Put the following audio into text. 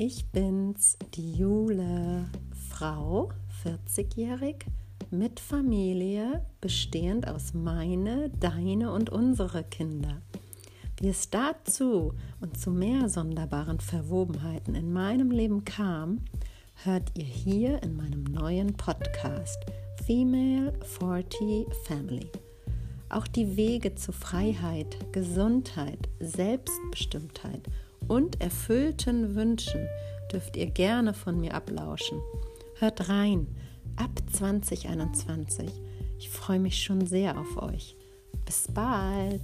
Ich bin's, die Jule, Frau, 40-jährig, mit Familie, bestehend aus meine, deine und unsere Kinder. Wie es dazu und zu mehr sonderbaren Verwobenheiten in meinem Leben kam, hört ihr hier in meinem neuen Podcast Female 40 Family. Auch die Wege zu Freiheit, Gesundheit, Selbstbestimmtheit und erfüllten Wünschen dürft ihr gerne von mir ablauschen. Hört rein ab 2021. Ich freue mich schon sehr auf euch. Bis bald.